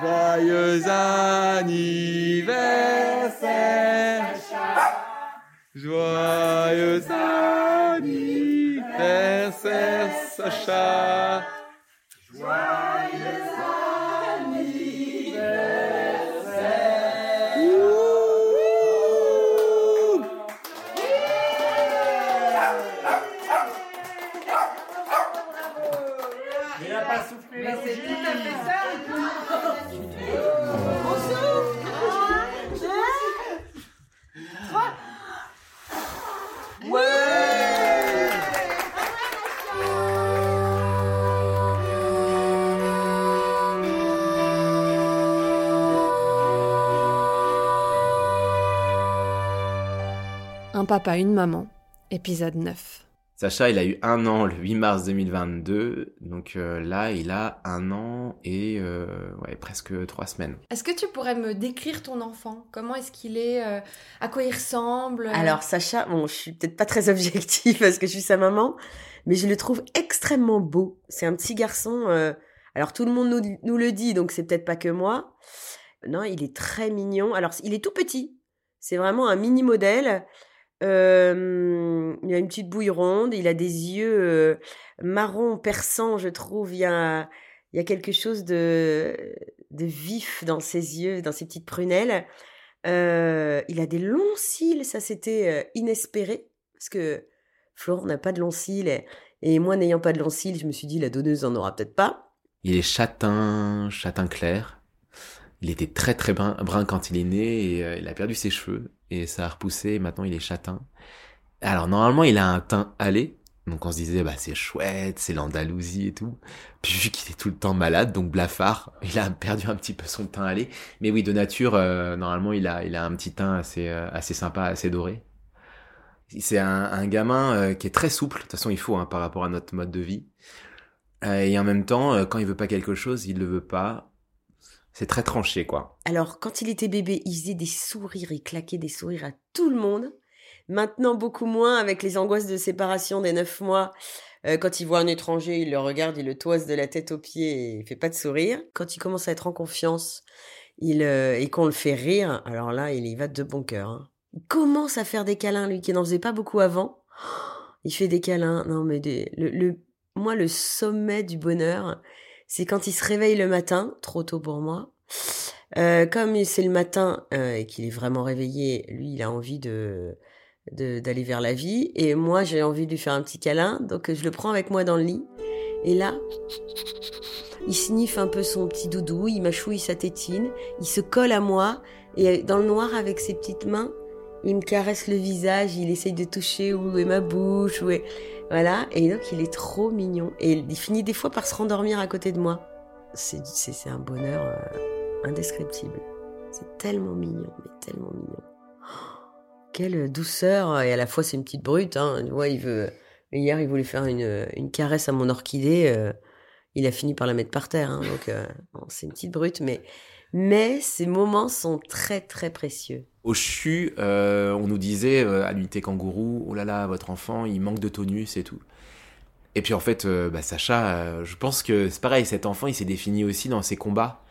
Joyeux anniversaire. Joyeux anniversaire, Sacha. Papa, une maman, épisode 9. Sacha, il a eu un an le 8 mars 2022, donc euh, là, il a un an et euh, ouais, presque trois semaines. Est-ce que tu pourrais me décrire ton enfant? Comment est-ce qu'il est, euh, À quoi il ressemble? Alors Sacha, bon, je suis peut-être pas très objective parce que je suis sa maman, mais je le trouve extrêmement beau. C'est un petit garçon. euh, alors tout le monde nous, nous le dit, donc c'est peut-être pas que moi. Non, il est très mignon. Alors il est tout petit. C'est vraiment un mini modèle. Il a une petite bouille ronde. Il a des yeux marron perçants, je trouve. Il y a, il y a quelque chose de, vif dans ses yeux, dans ses petites prunelles. Il a des longs cils, ça c'était inespéré, parce que Florent n'a pas de longs cils, et, moi n'ayant pas de longs cils, je me suis dit la donneuse en aura peut-être pas. Il est châtain, châtain clair. Il était très très brun, brun quand il est né et il a perdu ses cheveux et ça a repoussé maintenant il est châtain. Alors normalement il a un teint allé, donc on se disait bah c'est chouette, c'est l'Andalousie et tout. Puis vu qu'il est tout le temps malade, donc blafard, il a perdu un petit peu son teint allé. Mais oui de nature euh, normalement il a il a un petit teint assez euh, assez sympa, assez doré. C'est un, gamin euh, qui est très souple. De toute façon il faut hein, par rapport à notre mode de vie. Et en même temps quand il veut pas quelque chose, il le veut pas. C'est très tranché quoi. Alors quand il était bébé, il faisait des sourires, il claquait des sourires à tout le monde. Maintenant beaucoup moins avec les angoisses de séparation des neuf mois. Euh, quand il voit un étranger, il le regarde, il le toise de la tête aux pieds et il fait pas de sourire. Quand il commence à être en confiance, il euh, et qu'on le fait rire, alors là il y va de bon cœur. hein. Il commence à faire des câlins, lui qui n'en faisait pas beaucoup avant. Il fait des câlins. Non, mais le, moi, le sommet du bonheur, c'est quand il se réveille le matin, trop tôt pour moi. Euh, comme c'est le matin euh, et qu'il est vraiment réveillé, lui, il a envie de d'aller vers la vie. Et moi, j'ai envie de lui faire un petit câlin. Donc, je le prends avec moi dans le lit. Et là, il sniffe un peu son petit doudou, il mâchouille sa tétine, il se colle à moi. Et dans le noir, avec ses petites mains, il me caresse le visage, il essaye de toucher où est ma bouche, où est... Voilà, et donc il est trop mignon. Et il finit des fois par se rendormir à côté de moi. C'est un bonheur euh, indescriptible. C'est tellement mignon, mais tellement mignon. Oh, quelle douceur, et à la fois c'est une petite brute. Hein. Il veut... Hier, il voulait faire une, une caresse à mon orchidée. euh, il a fini par la mettre par terre. hein. donc, euh, c'est une petite brute, mais... Mais ces moments sont très, très précieux. Au CHU, euh, on nous disait euh, à l'unité kangourou, oh là là, votre enfant, il manque de tonus et tout. Et puis en fait, euh, bah, Sacha, je pense que c'est pareil, cet enfant, il s'est défini aussi dans ses combats.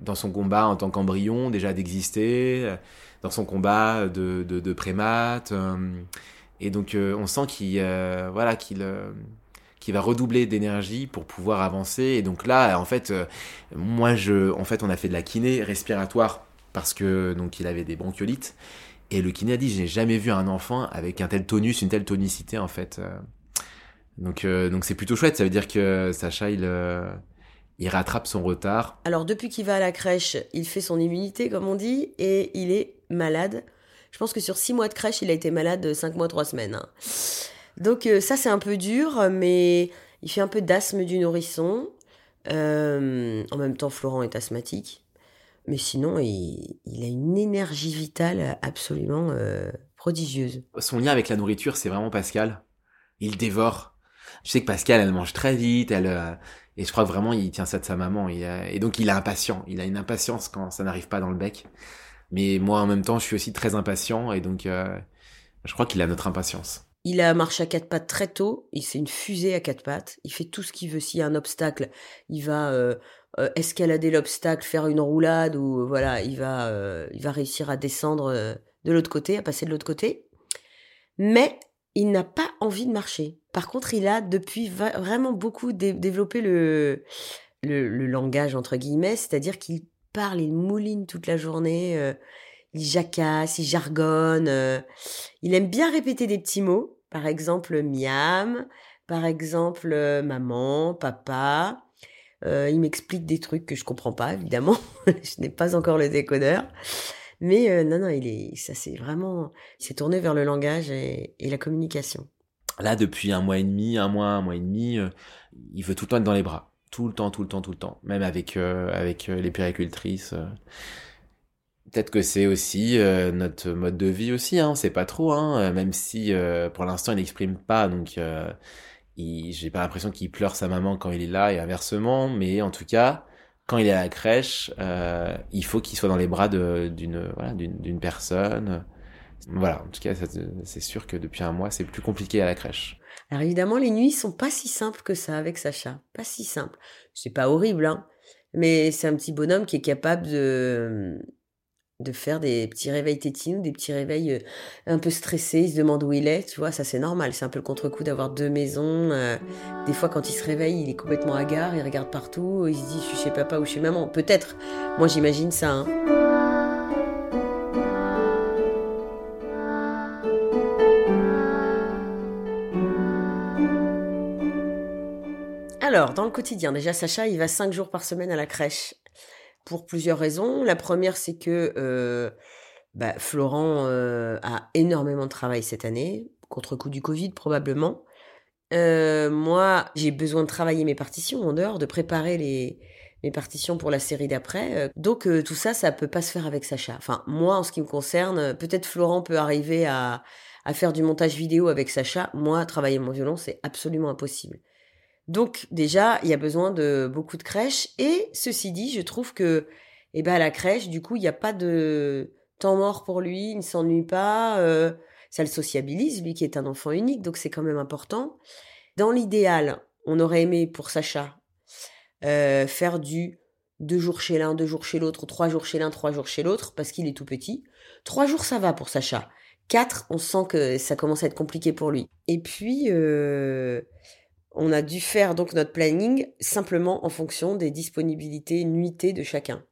Dans son combat en tant qu'embryon, déjà d'exister, dans son combat de, de, de et donc, on sent qu'il voilà, qu'il qu'il va redoubler d'énergie pour pouvoir avancer. Et donc là, en fait, euh, moi, je, en fait, on a fait de la kiné respiratoire parce que donc il avait des bronchiolites. Et le kiné a dit, j'ai jamais vu un enfant avec un tel tonus, une telle tonicité en fait. Euh, Donc euh, donc c'est plutôt chouette. Ça veut dire que Sacha il il rattrape son retard. Alors, depuis qu'il va à la crèche, il fait son immunité, comme on dit, et il est malade. Je pense que sur six mois de crèche, il a été malade cinq mois, trois semaines. hein. Donc, euh, ça, c'est un peu dur, mais il fait un peu d'asthme du nourrisson. Euh, en même temps, Florent est asthmatique. Mais sinon, il, il a une énergie vitale absolument euh, prodigieuse. Son lien avec la nourriture, c'est vraiment Pascal. Il dévore. Je sais que Pascal, elle mange très vite, elle euh, et je crois que vraiment il tient ça de sa maman. Et, euh, et donc il est impatient. Il a une impatience quand ça n'arrive pas dans le bec. Mais moi, en même temps, je suis aussi très impatient et donc euh, je crois qu'il a notre impatience. Il a marché à quatre pattes très tôt. Il c'est une fusée à quatre pattes. Il fait tout ce qu'il veut. S'il y a un obstacle, il va euh, euh, escalader l'obstacle, faire une roulade ou euh, voilà, il va, réussir à descendre de l'autre côté, à passer de l'autre côté. Mais il n'a pas envie de marcher. Par contre, il a depuis vraiment beaucoup dé- développé le, langage entre guillemets, c'est-à-dire qu'il parle, il mouline toute la journée, il jacasse, il jargonne, il aime bien répéter des petits mots, par exemple miam, par exemple euh, maman, papa. Euh, il m'explique des trucs que je comprends pas, évidemment. je n'ai pas encore le décodeur. Mais euh, non, non, il est, ça c'est vraiment, il s'est tourné vers le langage et, la communication. Là, depuis un mois et demi, un mois, un mois et demi, il veut tout le temps être dans les bras. Tout le temps, tout le temps, tout le temps. Même avec, avec les péricultrices. Peut-être que c'est aussi euh, notre mode de vie aussi, hein, c'est pas trop, hein, euh, même si euh, pour l'instant il n'exprime pas, donc j'ai pas l'impression qu'il pleure sa maman quand il est là et inversement, mais en tout cas, quand il est à la crèche, il faut qu'il soit dans les bras d'une personne. Voilà, en tout cas, c'est sûr que depuis un mois, c'est plus compliqué à la crèche. Alors évidemment, les nuits sont pas si simples que ça avec Sacha. Pas si simple. C'est pas horrible, hein. Mais c'est un petit bonhomme qui est capable de, de faire des petits réveils tétines ou des petits réveils euh, un peu stressés. Il se demande où il est. Tu vois, ça c'est normal. C'est un peu le contre-coup d'avoir deux maisons. euh, des fois, quand il se réveille, il est complètement hagard. Il regarde partout. Il se dit, je suis chez papa ou chez maman. Peut-être. Moi, j'imagine ça, hein. Alors, dans le quotidien, déjà, Sacha, il va cinq jours par semaine à la crèche pour plusieurs raisons. La première, c'est que euh, bah, Florent euh, a énormément de travail cette année, contre-coup du Covid probablement. Euh, moi, j'ai besoin de travailler mes partitions en dehors, de préparer les, mes partitions pour la série d'après. Euh, Donc euh, tout ça, ça peut pas se faire avec Sacha. Enfin, moi, en ce qui me concerne, euh, peut-être Florent peut arriver à, à faire du montage vidéo avec Sacha. Moi, travailler mon violon, c'est absolument impossible. Donc déjà, il y a besoin de beaucoup de crèches. Et ceci dit, je trouve que, eh ben, la crèche, du coup, il n'y a pas de temps mort pour lui. Il ne s'ennuie pas. euh, ça le sociabilise, lui qui est un enfant unique. Donc c'est quand même important. Dans l'idéal, on aurait aimé pour Sacha euh, faire du deux jours chez l'un, deux jours chez l'autre, trois jours chez l'un, trois jours chez l'autre, parce qu'il est tout petit. Trois jours, ça va pour Sacha. Quatre, on sent que ça commence à être compliqué pour lui. Et puis, euh, on a dû faire donc notre planning simplement en fonction des disponibilités nuitées de chacun.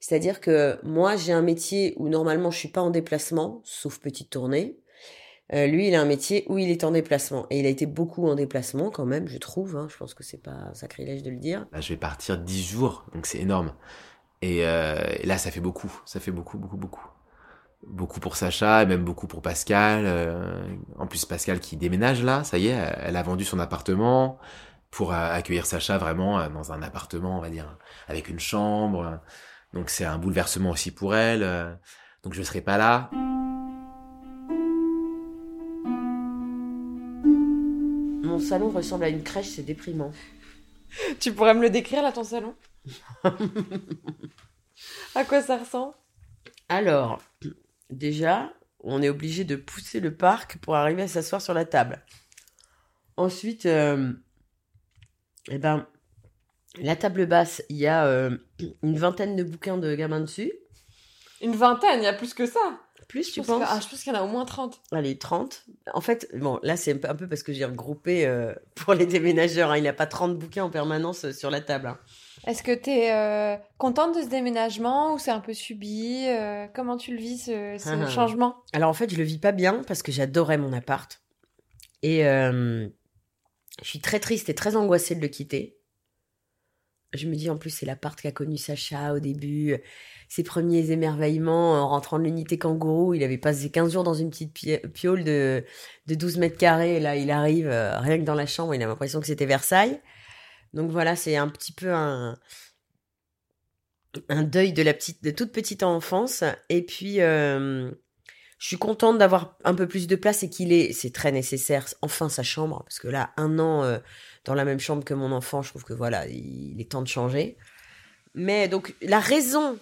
C'est-à-dire que moi, j'ai un métier où normalement je suis pas en déplacement, sauf petite tournée. Euh, lui, il a un métier où il est en déplacement. Et il a été beaucoup en déplacement quand même, je trouve. hein. Je pense que c'est pas sacrilège de le dire. Là, je vais partir 10 jours, donc c'est énorme. Et, euh, et là, ça fait beaucoup, ça fait beaucoup, beaucoup, beaucoup. Beaucoup pour Sacha, et même beaucoup pour Pascal. euh, en plus, Pascal qui déménage là, ça y est, elle a vendu son appartement pour euh, accueillir Sacha vraiment euh, dans un appartement, on va dire, avec une chambre. Donc c'est un bouleversement aussi pour elle. euh, Donc je serai pas là. Mon salon ressemble à une crèche, c'est déprimant. Tu pourrais me le décrire là ton salon? À quoi ça ressemble? Alors, déjà, on est obligé de pousser le parc pour arriver à s'asseoir sur la table. Ensuite, euh, eh ben, la table basse, il y a euh, une vingtaine de bouquins de gamins dessus. Une vingtaine, il y a plus que ça. Plus, Je tu pense penses que- ah, je pense qu'il y en a au moins 30. Allez, 30. En fait, bon, là, c'est un peu- parce que j'ai regroupé euh, pour les déménageurs. hein. Il n'y a pas 30 bouquins en permanence sur la table. hein. Est-ce que tu es contente de ce déménagement ou c'est un peu subi euh, Comment tu le vis ce, ce Ah. changement? Alors, en fait, je le vis pas bien parce que j'adorais mon appart. Et euh, je suis très triste et très angoissée de le quitter. Je me dis, en plus, c'est l'appart qu'a connu Sacha au début. Ses premiers émerveillements en rentrant de l'unité kangourou. Il avait passé 15 jours dans une petite pi- piole de, de 12 mètres carrés. Et là, il arrive, euh, rien que dans la chambre, il a l'impression que c'était Versailles. Donc voilà, c'est un petit peu un, un deuil de la petite, de toute petite enfance. Et puis, euh, je suis contente d'avoir un peu plus de place et qu'il ait, c'est très nécessaire, enfin sa chambre, parce que là, un an euh, dans la même chambre que mon enfant, je trouve que voilà, il est temps de changer. Mais donc, la raison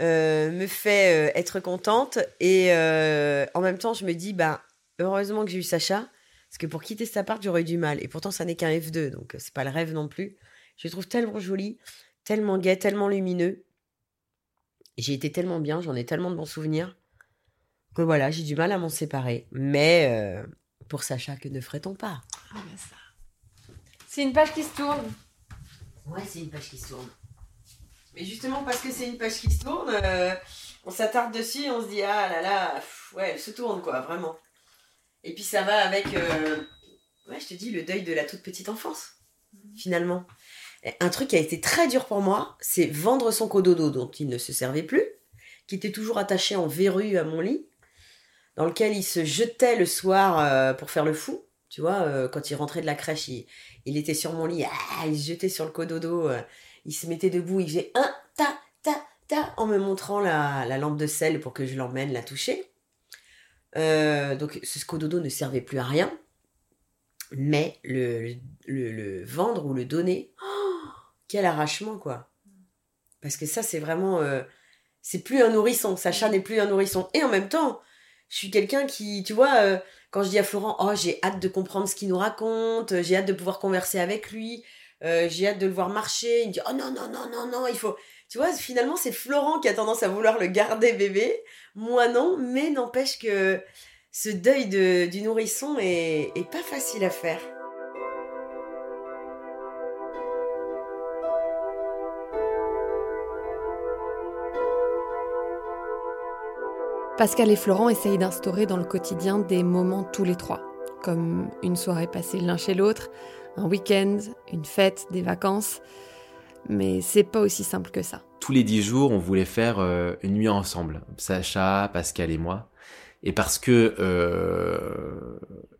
euh, me fait être contente et en même temps, je me dis, bah, heureusement que j'ai eu Sacha, parce que pour quitter cet appart, j'aurais eu du mal. Et pourtant, ça n'est qu'un F2, donc euh, c'est pas le rêve non plus. Je le trouve tellement joli. tellement gai, tellement lumineux. J'ai été tellement bien, j'en ai tellement de bons souvenirs que voilà, j'ai du mal à m'en séparer. Mais euh, pour Sacha, que ne ferait-on pas? C'est une page qui se tourne. Ouais, c'est une page qui se tourne. Mais justement, parce que c'est une page qui se tourne, euh, on s'attarde dessus et on se dit ah là là, pff, ouais, elle se tourne quoi, vraiment. Et puis ça va avec, euh, ouais, je te dis, le deuil de la toute petite enfance, finalement. Un truc qui a été très dur pour moi, c'est vendre son cododo dont il ne se servait plus, qui était toujours attaché en verrue à mon lit, dans lequel il se jetait le soir euh, pour faire le fou. Tu vois, euh, quand il rentrait de la crèche, il, était sur mon lit, ah, il se jetait sur le cododo, il se mettait debout, il faisait un ta ta ta en me montrant la lampe de sel pour que je l'emmène la toucher. Euh, donc ce cododo ne servait plus à rien, mais le, vendre ou le donner, quel arrachement quoi. Parce que ça c'est vraiment, euh, c'est plus un nourrisson, Sacha n'est plus un nourrisson. Et en même temps, je suis quelqu'un qui, tu vois, euh, quand je dis à Florent, oh j'ai hâte de comprendre ce qu'il nous raconte, j'ai hâte de pouvoir converser avec lui, euh, j'ai hâte de le voir marcher, il me dit, oh non, non, non, non, non, il faut... Tu vois, finalement, c'est Florent qui a tendance à vouloir le garder bébé, moi non, mais n'empêche que ce deuil de, du nourrisson est, est pas facile à faire. Pascal et Florent essayent d'instaurer dans le quotidien des moments tous les trois, comme une soirée passée l'un chez l'autre, un week-end, une fête, des vacances. Mais c'est pas aussi simple que ça. Tous les dix jours, on voulait faire euh, une nuit ensemble, Sacha, Pascal et moi. Et parce que, euh,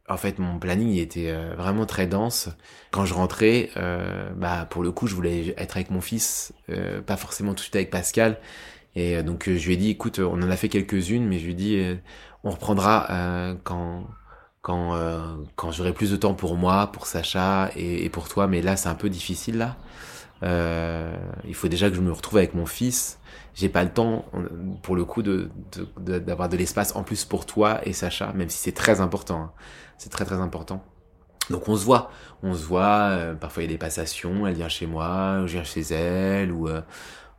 en fait, mon planning était euh, vraiment très dense. Quand je rentrais, euh, bah pour le coup, je voulais être avec mon fils, pas forcément tout de suite avec Pascal. Et donc je lui ai dit, écoute, on en a fait quelques-unes, mais je lui ai dit, on reprendra quand quand euh, quand j'aurai plus de temps pour moi, pour Sacha et, et pour toi. Mais là, c'est un peu difficile là. Euh, il faut déjà que je me retrouve avec mon fils. J'ai pas le temps, pour le coup, de de- de- d'avoir de, l'espace en plus pour toi et Sacha, même si c'est très important. hein. C'est très très important. Donc on se voit, on se voit. euh, parfois il y a des passations. Elle vient chez moi, je viens chez elle, ou euh,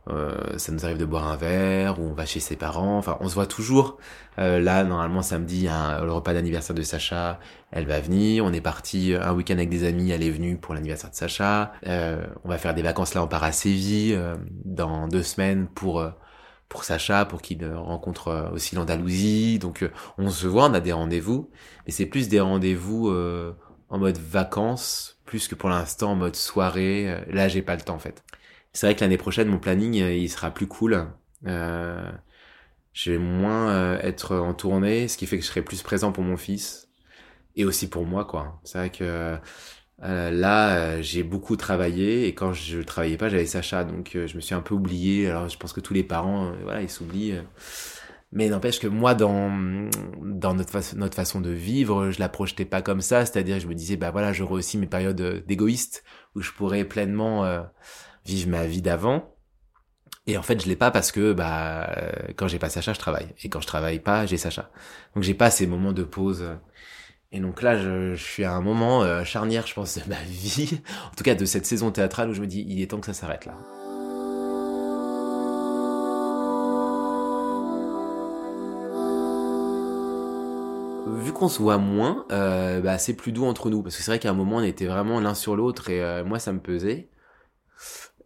euh, ça nous arrive de boire un verre, ou on va chez ses parents. Enfin, on se voit toujours. Euh, là, normalement samedi, un- le repas d'anniversaire de Sacha. Elle va venir. On est parti un week-end avec des amis. Elle est venue pour l'anniversaire de Sacha. Euh, on va faire des vacances là. On part à Séville euh, dans deux semaines pour euh, pour Sacha, pour qu'il rencontre euh, aussi l'Andalousie. Donc on se voit, on a des rendez-vous, mais c'est plus des rendez-vous en mode vacances, plus que pour l'instant en mode soirée. Là, j'ai pas le temps en fait. C'est vrai que l'année prochaine, mon planning, euh, il sera plus cool. Euh, je vais moins euh, être en tournée, ce qui fait que je serai plus présent pour mon fils et aussi pour moi, quoi. C'est vrai que euh, là, euh, j'ai beaucoup travaillé et quand je travaillais pas, j'avais Sacha, donc je me suis un peu oublié. Alors, je pense que tous les parents, voilà, ils s'oublient. Mais n'empêche que moi, dans dans notre façon notre façon de vivre, je la projetais pas comme ça. C'est-à-dire, je me disais, bah voilà, j'aurai aussi mes périodes d'égoïste où je pourrais pleinement euh, vivre ma vie d'avant. Et en fait, je l'ai pas parce que bah euh, quand j'ai pas Sacha, je travaille. Et quand je travaille pas, j'ai Sacha. Donc j'ai pas ces moments de pause. Et donc là, je, suis à un moment euh, charnière, je pense, de ma vie, en tout cas de cette saison théâtrale où je me dis, il est temps que ça s'arrête là. Vu qu'on se voit moins, euh, bah, c'est plus doux entre nous. Parce que c'est vrai qu'à un moment, on était vraiment l'un sur l'autre et moi, ça me pesait.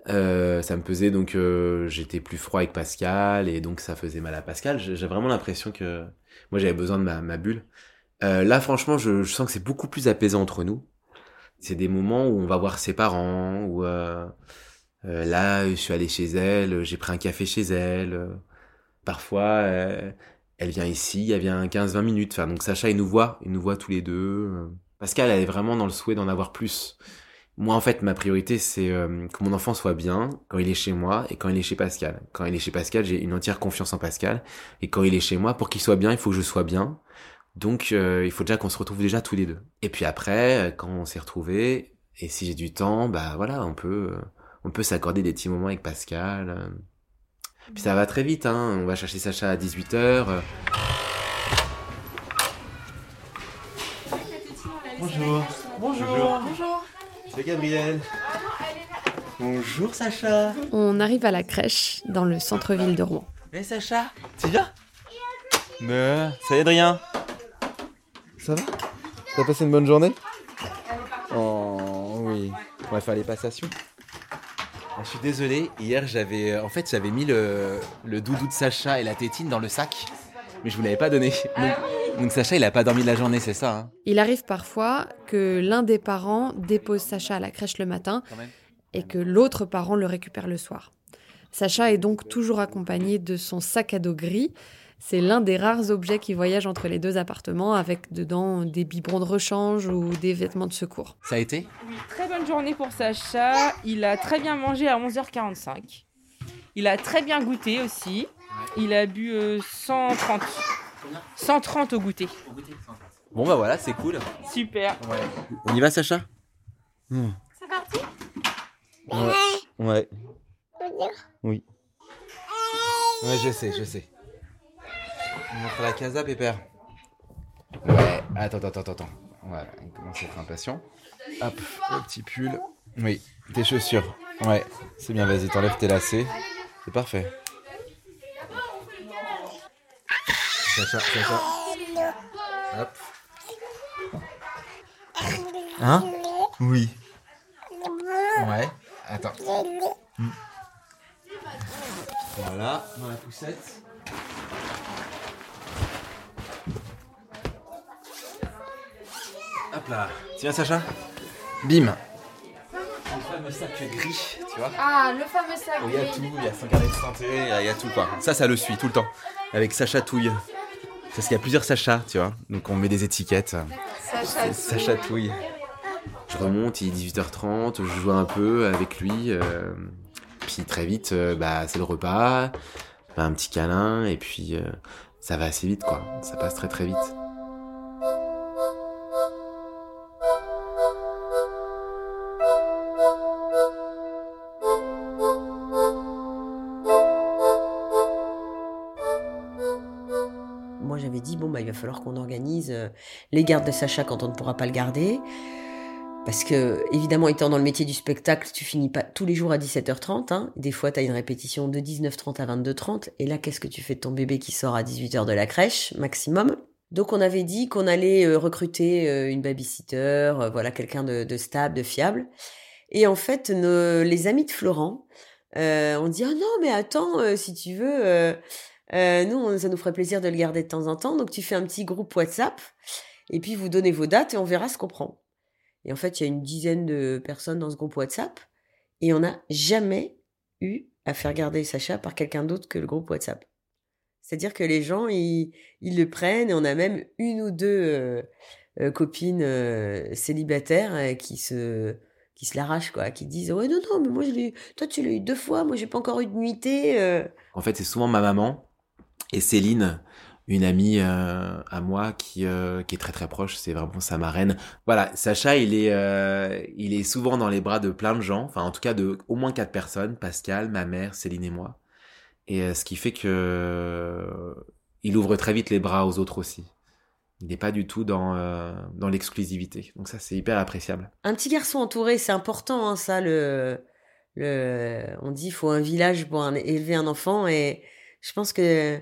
Euh, ça me pesait, donc euh, j'étais plus froid avec Pascal et donc ça faisait mal à Pascal. J'ai vraiment l'impression que moi, j'avais besoin de ma, bulle. Euh, là, franchement, je, je sens que c'est beaucoup plus apaisant entre nous. C'est des moments où on va voir ses parents, où euh, euh, là, je suis allé chez elle, j'ai pris un café chez elle. parfois, euh, elle vient ici, elle vient 15-20 minutes. Enfin, donc Sacha, il nous voit, il nous voit tous les deux. Pascal, elle est vraiment dans le souhait d'en avoir plus. Moi, en fait, ma priorité, c'est euh, que mon enfant soit bien quand il est chez moi et quand il est chez Pascal. Quand il est chez Pascal, j'ai une entière confiance en Pascal. Et quand il est chez moi, pour qu'il soit bien, il faut que je sois bien. Donc, euh, il faut déjà qu'on se retrouve déjà tous les deux. Et puis après, euh, quand on s'est retrouvés, et si j'ai du temps, bah voilà, on peut, euh, on peut s'accorder des petits moments avec Pascal. Puis ça va très vite, hein. On va chercher Sacha à 18h. Bonjour. Bonjour. Bonjour. C'est Gabriel. Bonjour Sacha. On arrive à la crèche dans le centre-ville de Rouen. Mais Sacha, tu viens? Mais salut Adrien. Ça va? T'as passé une bonne journée? Oh oui. On va faire les passations. Ah, je suis désolé, hier j'avais en fait j'avais mis le, le doudou de Sacha et la tétine dans le sac, mais je vous l'avais pas donné. Donc, donc Sacha il a pas dormi de la journée, c'est ça hein? Il arrive parfois que l'un des parents dépose Sacha à la crèche le matin et que l'autre parent le récupère le soir. Sacha est donc toujours accompagné de son sac à dos gris. C'est l'un des rares objets qui voyagent entre les deux appartements avec dedans des biberons de rechange ou des vêtements de secours. Ça a été? Oui, très bonne journée pour Sacha. Il a très bien mangé à 11h45. Il a très bien goûté aussi. Il a bu euh, 130. 130 au goûter. Bon bah voilà, c'est cool. Super. On y va Sacha C'est parti Ouais. Ouais. Oui. Ouais, je sais, je sais. On montre la casa, Pépère. Ouais, attends, attends, attends, attends. Voilà, on commence à être impatient. Hop, le petit pull. Oui, tes chaussures. Ouais, c'est bien, vas-y, t'enlèves tes lacets. C'est parfait. Sacha, Sacha. Hop. Hein? Oui. Ouais. Attends. Hmm. Voilà, dans la poussette. Hop là. Tiens, Sacha? Bim. Le fameux sac gris, tu vois. Ah, le fameux sac. où Il y a tout, il y a son carnet de santé, il y, a tout quoi. Ça, ça le suit tout le temps. Avec Sacha Touille. Parce qu'il y a plusieurs Sacha, tu vois. Donc on met des étiquettes. Sacha. Ça chatouille. Je remonte, il est 18h30, je joue un peu avec lui. euh, puis très vite, euh, bah, c'est le repas, bah, un petit câlin, et puis euh, ça va assez vite, quoi. Ça passe très très vite. Falloir qu'on organise euh, les gardes de Sacha quand on ne pourra pas le garder. Parce que, évidemment, étant dans le métier du spectacle, tu finis pas tous les jours à 17h30. Hein. Des fois, tu as une répétition de 19h30 à 22h30. Et là, qu'est-ce que tu fais de ton bébé qui sort à 18h de la crèche, maximum? Donc, on avait dit qu'on allait euh, recruter euh, une babysitter, voilà, quelqu'un de, stable, de fiable. Et en fait, nos- les amis de Florent euh, ont dit, ah non, mais attends, si tu veux... euh, nous, ça nous ferait plaisir de le garder de temps en temps. Donc, tu fais un petit groupe WhatsApp et puis vous donnez vos dates et on verra ce qu'on prend. Et en fait, il y a une dizaine de personnes dans ce groupe WhatsApp et on n'a jamais eu à faire garder Sacha par quelqu'un d'autre que le groupe WhatsApp. C'est-à-dire que les gens, ils, le prennent et on a même une ou deux euh, euh, copines célibataires qui se qui se l'arrachent quoi, qui disent ouais non non mais moi je l'ai, toi tu l'as eu deux fois, moi j'ai pas encore eu de nuitée. En fait, c'est souvent ma maman et Céline, une amie euh, à moi qui, euh, qui est très très proche, c'est vraiment sa marraine. Voilà, Sacha, il est, euh, il est souvent dans les bras de plein de gens, enfin en tout cas de au moins quatre personnes, Pascal, ma mère, Céline et moi. Et ce qui fait que il ouvre très vite les bras aux autres aussi. Il n'est pas du tout dans, dans l'exclusivité. Donc ça, c'est hyper appréciable. Un petit garçon entouré, c'est important, hein, ça. Le, le, on dit, il faut un village pour élever un enfant, et je pense que,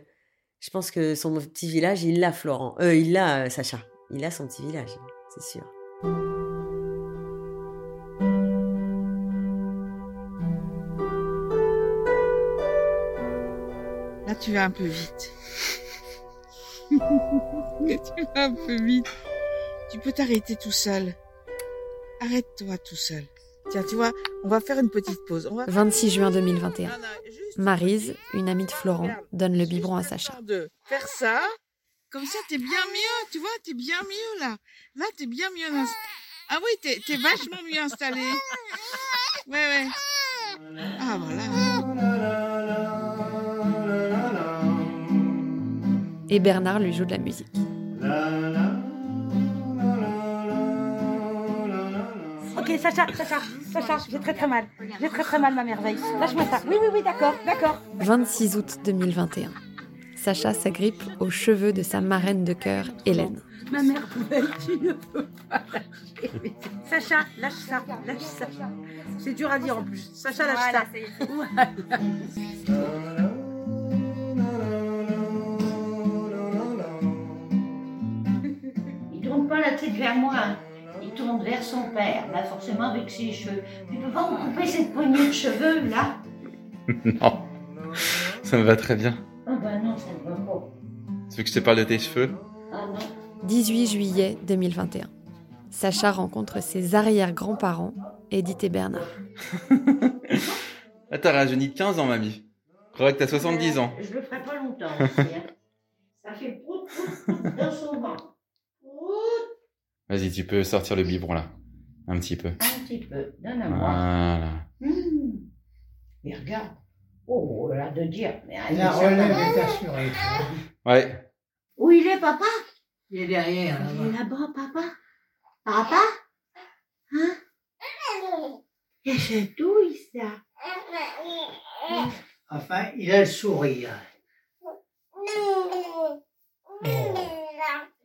je pense que son petit village, il l'a, Florent. Euh, il l'a, euh, Sacha. Il a son petit village, c'est sûr. Là, tu vas un peu vite. Tu vas un peu vite. Tu peux t'arrêter tout seul. Arrête-toi tout seul. Tiens, tu vois, on va faire une petite pause. On va faire- 26 juin 2021. Non, non, juste- Maryse, une amie de Florent, donne le biberon à Sacha. de faire ça. Comme ça, t'es bien mieux. Tu vois, t'es bien mieux là. Là, t'es bien mieux. Ah oui, t'es, t'es vachement mieux installé. Ouais, ouais. Ah, voilà. Et Bernard lui joue de la musique. Ok, Sacha, Sacha, Sacha, j'ai très très mal. J'ai très très mal, ma merveille. Lâche-moi ça. Oui, oui, oui, d'accord, d'accord. 26 août 2021. Sacha s'agrippe aux cheveux de sa marraine de cœur, Hélène. Ma merveille, tu ne peux pas lâcher. Sacha, lâche ça, lâche ça. C'est dur à dire en plus. Sacha, lâche Voilà, ça. Voilà. Il tourne pas la tête vers moi, tourne vers son père, là forcément avec ses cheveux. Tu peux pas me couper cette poignée de cheveux là Non. Ça me va très bien. Ah bah non, ça ne va pas. Tu veux que je te parle de tes cheveux Ah non. 18 juillet 2021. Sacha rencontre ses arrière-grands-parents, Edith et Bernard. Ah, t'as rajeuni de 15 ans, mamie. Je crois que t'as 70 ans. Euh, Je le ferai pas longtemps aussi. hein. Ça fait prout, prout, prout dans son ventre. Vas-y, tu peux sortir le biberon là. Un petit peu. un petit peu. Donne à moi. Voilà. Hum. Et regarde. Oh là de dire. Mais allez, La relève est assurée. Ouais. Où il est papa? Il est derrière. Il est là-bas papa. Papa? Hein? Et c'est douille ça. Enfin, il a le sourire. Fait-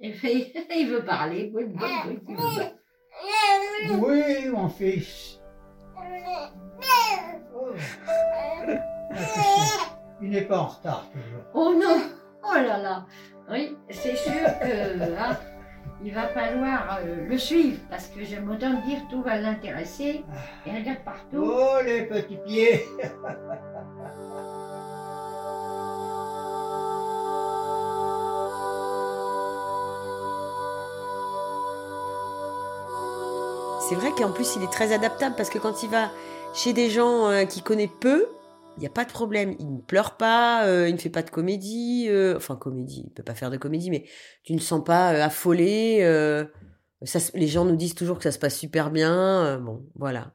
il veut parler. Oui, oui, mon fils. Oh. Il n'est pas en retard toujours. Oh non Oh là là Oui, c'est sûr que hein, il va falloir euh, le suivre parce que j'aime autant dire tout va l'intéresser. Il regarde partout. Oh, les petits pieds. C'est vrai qu'en plus, il est très adaptable parce que quand il va chez des gens euh, qu'il connaît peu, il n'y a pas de problème. Il ne pleure pas, euh, il ne fait pas de comédie. euh, enfin, comédie, il peut pas faire de comédie, mais tu ne sens pas affolé. ça, les gens nous disent toujours que ça se passe super bien. bon, voilà.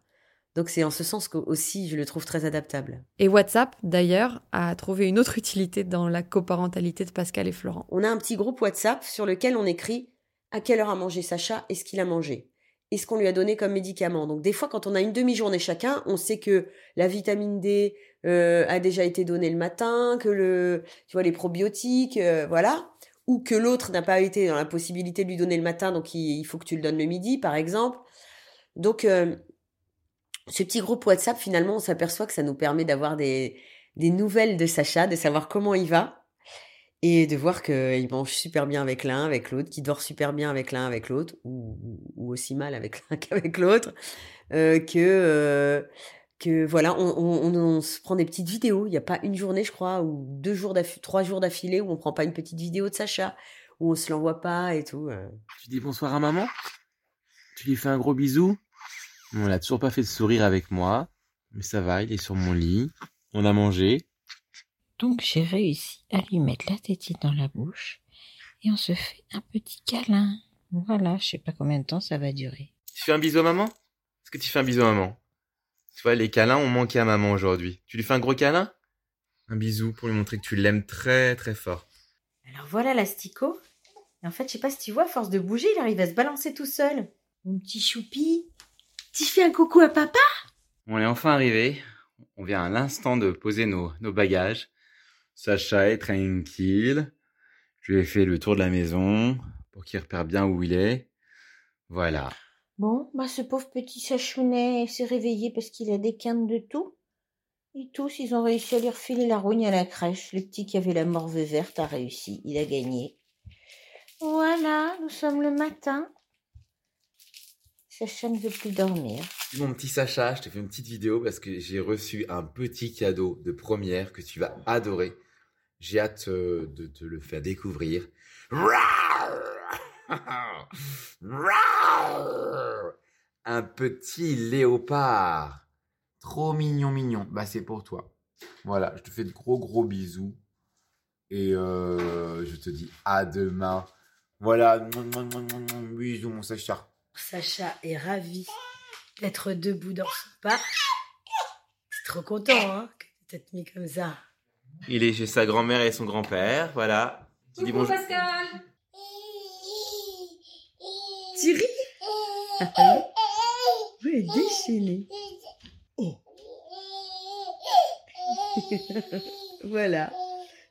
Donc c'est en ce sens que aussi je le trouve très adaptable. Et WhatsApp, d'ailleurs, a trouvé une autre utilité dans la coparentalité de Pascal et Florent. On a un petit groupe WhatsApp sur lequel on écrit à quelle heure a mangé Sacha, est-ce qu'il a mangé, est-ce qu'on lui a donné comme médicament. Donc des fois, quand on a une demi-journée chacun, on sait que la vitamine D euh, a déjà été donnée le matin, que le, tu vois, les probiotiques, euh, voilà, ou que l'autre n'a pas été dans la possibilité de lui donner le matin, donc il, faut que tu le donnes le midi, par exemple. Donc euh, ce petit groupe WhatsApp, finalement, on s'aperçoit que ça nous permet d'avoir des nouvelles de Sacha, de savoir comment il va et de voir qu'il mange super bien avec l'un, avec l'autre, qu'il dort super bien avec l'un, avec l'autre, ou, aussi mal avec l'un qu'avec l'autre, euh, que euh, que voilà, on, se prend des petites vidéos. Il n'y a pas une journée, je crois, ou deux jours, trois jours d'affilée où on prend pas une petite vidéo de Sacha, où on se l'envoie pas et tout. euh. Tu dis bonsoir à maman? Tu lui fais un gros bisou? On l'a toujours pas fait de sourire avec moi, mais ça va, il est sur mon lit. On a mangé. Donc j'ai réussi à lui mettre la tétine dans la bouche et on se fait un petit câlin. Voilà, je sais pas combien de temps ça va durer. Tu fais un bisou à maman? Est-ce que tu fais un bisou à maman? Tu vois, les câlins ont manqué à maman aujourd'hui. Tu lui fais un gros câlin? Un bisou pour lui montrer que tu l'aimes très très fort. Alors voilà l'asticot. Et en fait, je sais pas si tu vois, à force de bouger, il arrive à se balancer tout seul. Mon petit choupi. Tu fais un coucou à papa? On est enfin arrivé. On vient à l'instant de poser nos, nos bagages. Sacha est tranquille. Je lui ai fait le tour de la maison pour qu'il repère bien où il est. Voilà. Bon, bah ce pauvre petit sachounet s'est réveillé parce qu'il a des quintes de tout. Et tous, ils ont réussi à lui refiler la rogne à la crèche. Le petit qui avait la morve verte a réussi. Il a gagné. Voilà, nous sommes le matin. Sacha ne veut plus dormir. Mon petit Sacha, je te fais une petite vidéo parce que j'ai reçu un petit cadeau de première que tu vas adorer. J'ai hâte euh, de te le faire découvrir. Un petit léopard. Trop mignon, mignon. Bah, c'est pour toi. Voilà, je te fais de gros, gros bisous. Et euh, je te dis à demain. Voilà, bisous, mon Sacha. Sacha est ravi d'être debout dans son parc. C'est trop content, hein, que tu t'es mis comme ça. Il est chez sa grand-mère et son grand-père, voilà. Tu dis bonjour. Pascal Thierry Oui, déchaînée. Oh. voilà.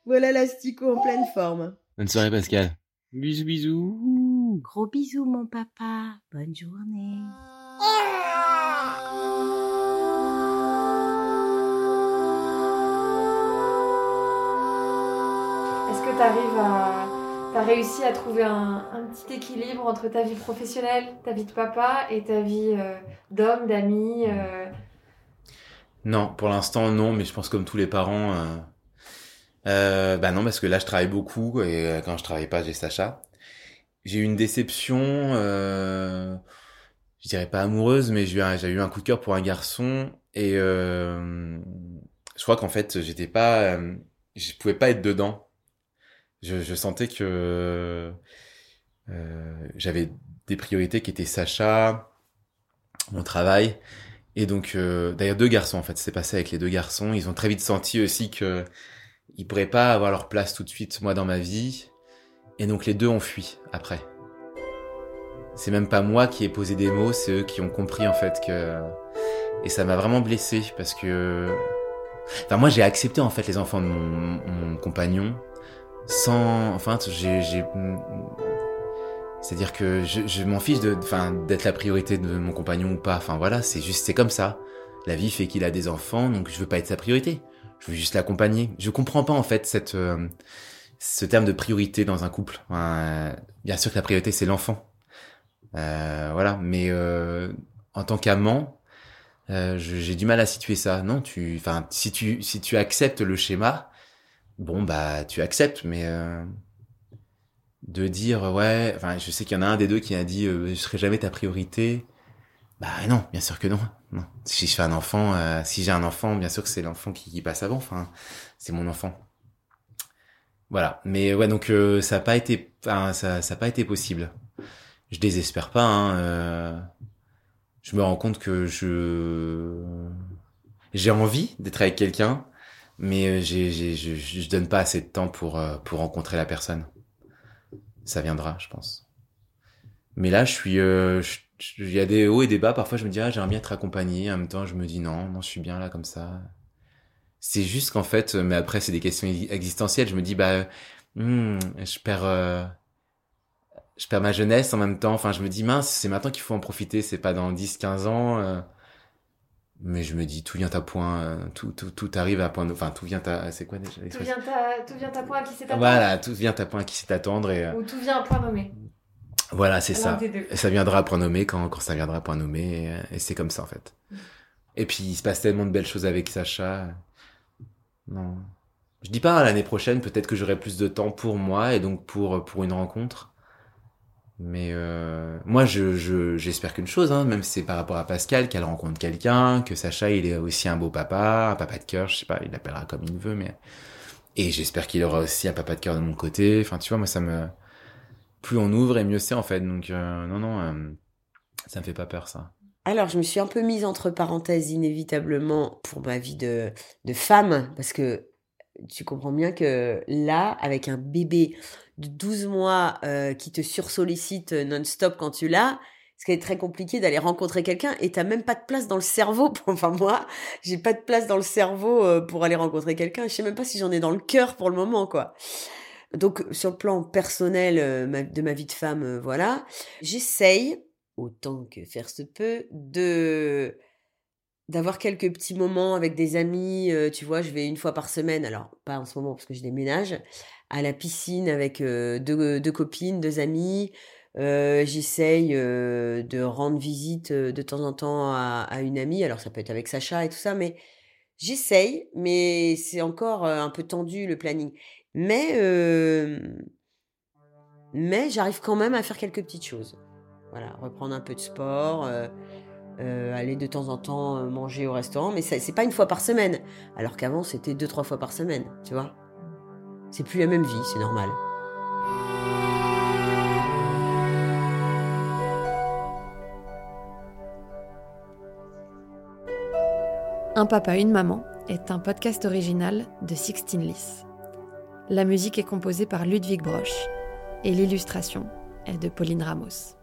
Voilà l'asticot en pleine forme. Bonne soirée, Pascal. Bisous, bisous. Gros bisous, mon papa. Bonne journée. Est-ce que tu arrives à. T'as réussi à trouver un, petit équilibre entre ta vie professionnelle, ta vie de papa et ta vie euh, d'homme, d'ami euh, Non, pour l'instant, non, mais je pense comme tous les parents. Euh... euh, bah non, parce que là, je travaille beaucoup et quand je travaille pas, j'ai Sacha. J'ai eu une déception, je dirais pas amoureuse, mais j'ai eu, un- coup de cœur pour un garçon et je crois qu'en fait, j'étais pas, je pouvais pas être dedans. Je, sentais que euh, j'avais des priorités qui étaient Sacha, mon travail. Et donc, euh, d'ailleurs, deux garçons, en fait, c'est passé avec les deux garçons. Ils ont très vite senti aussi que ils pourraient pas avoir leur place tout de suite, moi, dans ma vie. Et donc, les deux ont fui après. C'est même pas moi qui ai posé des mots, c'est eux qui ont compris, en fait, que... Et ça m'a vraiment blessé, parce que... Enfin, moi, j'ai accepté, en fait, les enfants de mon compagnon, sans... Enfin, j'ai... j'ai- C'est-à-dire que je, je m'en fiche de, d'être la priorité de mon compagnon ou pas. Enfin voilà, c'est juste, c'est comme ça. La vie fait qu'il a des enfants, donc je veux pas être sa priorité. Je veux juste l'accompagner. Je comprends pas en fait cette, euh, ce terme de priorité dans un couple. Euh, bien sûr que la priorité c'est l'enfant. Euh, voilà, mais euh, en tant qu'amant, j'ai du mal à situer ça. Non, tu, enfin, si tu, si tu acceptes le schéma, bon bah tu acceptes, mais euh, de dire ouais enfin je sais qu'il y en a un des deux qui a dit euh, je serai jamais ta priorité. Bah non bien sûr que non. Non. Si je fais un enfant euh, si j'ai un enfant bien sûr que c'est l'enfant qui, qui passe avant. Enfin c'est mon enfant. Voilà. Mais ouais donc euh, ça a pas été enfin, ça ça a pas été possible. Je désespère pas hein, euh, je me rends compte que je j'ai envie d'être avec quelqu'un mais euh, j'ai j'ai je, je donne pas assez de temps pour euh, pour rencontrer la personne ça viendra, je pense. Mais là, je suis, euh, il y a des hauts et des bas. Parfois, je me dis, ah, j'aimerais bien être accompagné. En même temps, je me dis, non, non, je suis bien là comme ça. C'est juste qu'en fait, mais après, c'est des questions existentielles. Je me dis, bah, hmm, je perds, euh, je perds ma jeunesse en même temps. Enfin, je me dis, mince, c'est maintenant qu'il faut en profiter. C'est pas dans 10, 15 ans. Mais je me dis, tout vient à point, euh, tout, tout, tout arrive à point, enfin, tout vient à, c'est quoi déjà Tout vient, à, tout vient à point à qui c'est Voilà, tout vient à point qui sait attendre et, euh, Ou tout vient à point nommé. Voilà, c'est ça. Et Ça viendra à point nommé quand, quand ça viendra à point nommé. Et, euh, et c'est comme ça, en fait. Et puis, il se passe tellement de belles choses avec Sacha. Non. Je dis pas l'année prochaine, peut-être que j'aurai plus de temps pour moi et donc pour, pour une rencontre. Mais euh, moi, je, je, j'espère qu'une chose, hein, même si c'est par rapport à Pascal, qu'elle rencontre quelqu'un, que Sacha, il est aussi un beau papa, un papa de cœur, je sais pas, il l'appellera comme il veut, mais... Et j'espère qu'il aura aussi un papa de cœur de mon côté. Enfin, tu vois, moi, ça me... Plus on ouvre et mieux c'est, en fait. Donc, euh, non, non, euh, ça me fait pas peur, ça. Alors, je me suis un peu mise entre parenthèses inévitablement pour ma vie de, de femme, parce que tu comprends bien que là, avec un bébé de 12 mois euh, qui te sursollicite non-stop quand tu l'as, ce qui est très compliqué d'aller rencontrer quelqu'un et t'as même pas de place dans le cerveau. pour- Enfin, moi, j'ai pas de place dans le cerveau euh, pour aller rencontrer quelqu'un. Je sais même pas si j'en ai dans le cœur pour le moment, quoi. Donc, sur le plan personnel euh, de ma vie de femme, euh, voilà, j'essaye, autant que faire se peut, de d'avoir quelques petits moments avec des amis. euh, tu vois, je vais une fois par semaine, alors pas en ce moment parce que je déménage, à la piscine avec euh, deux, copines, deux amis. Euh, J'essaye de rendre visite de temps en temps à, à une amie. Alors ça peut être avec Sacha et tout ça, mais j'essaye, mais c'est encore un peu tendu le planning. Mais mais j'arrive quand même à faire quelques petites choses. Voilà, reprendre un peu de sport, euh, aller de temps en temps euh, manger au restaurant, mais c'est pas une fois par semaine. Alors qu'avant, c'était deux, trois fois par semaine, tu vois. C'est plus la même vie, c'est normal. Un papa, une maman est un podcast original de Sixtine Lys. La musique est composée par Ludwig Broch et l'illustration est de Pauline Ramos.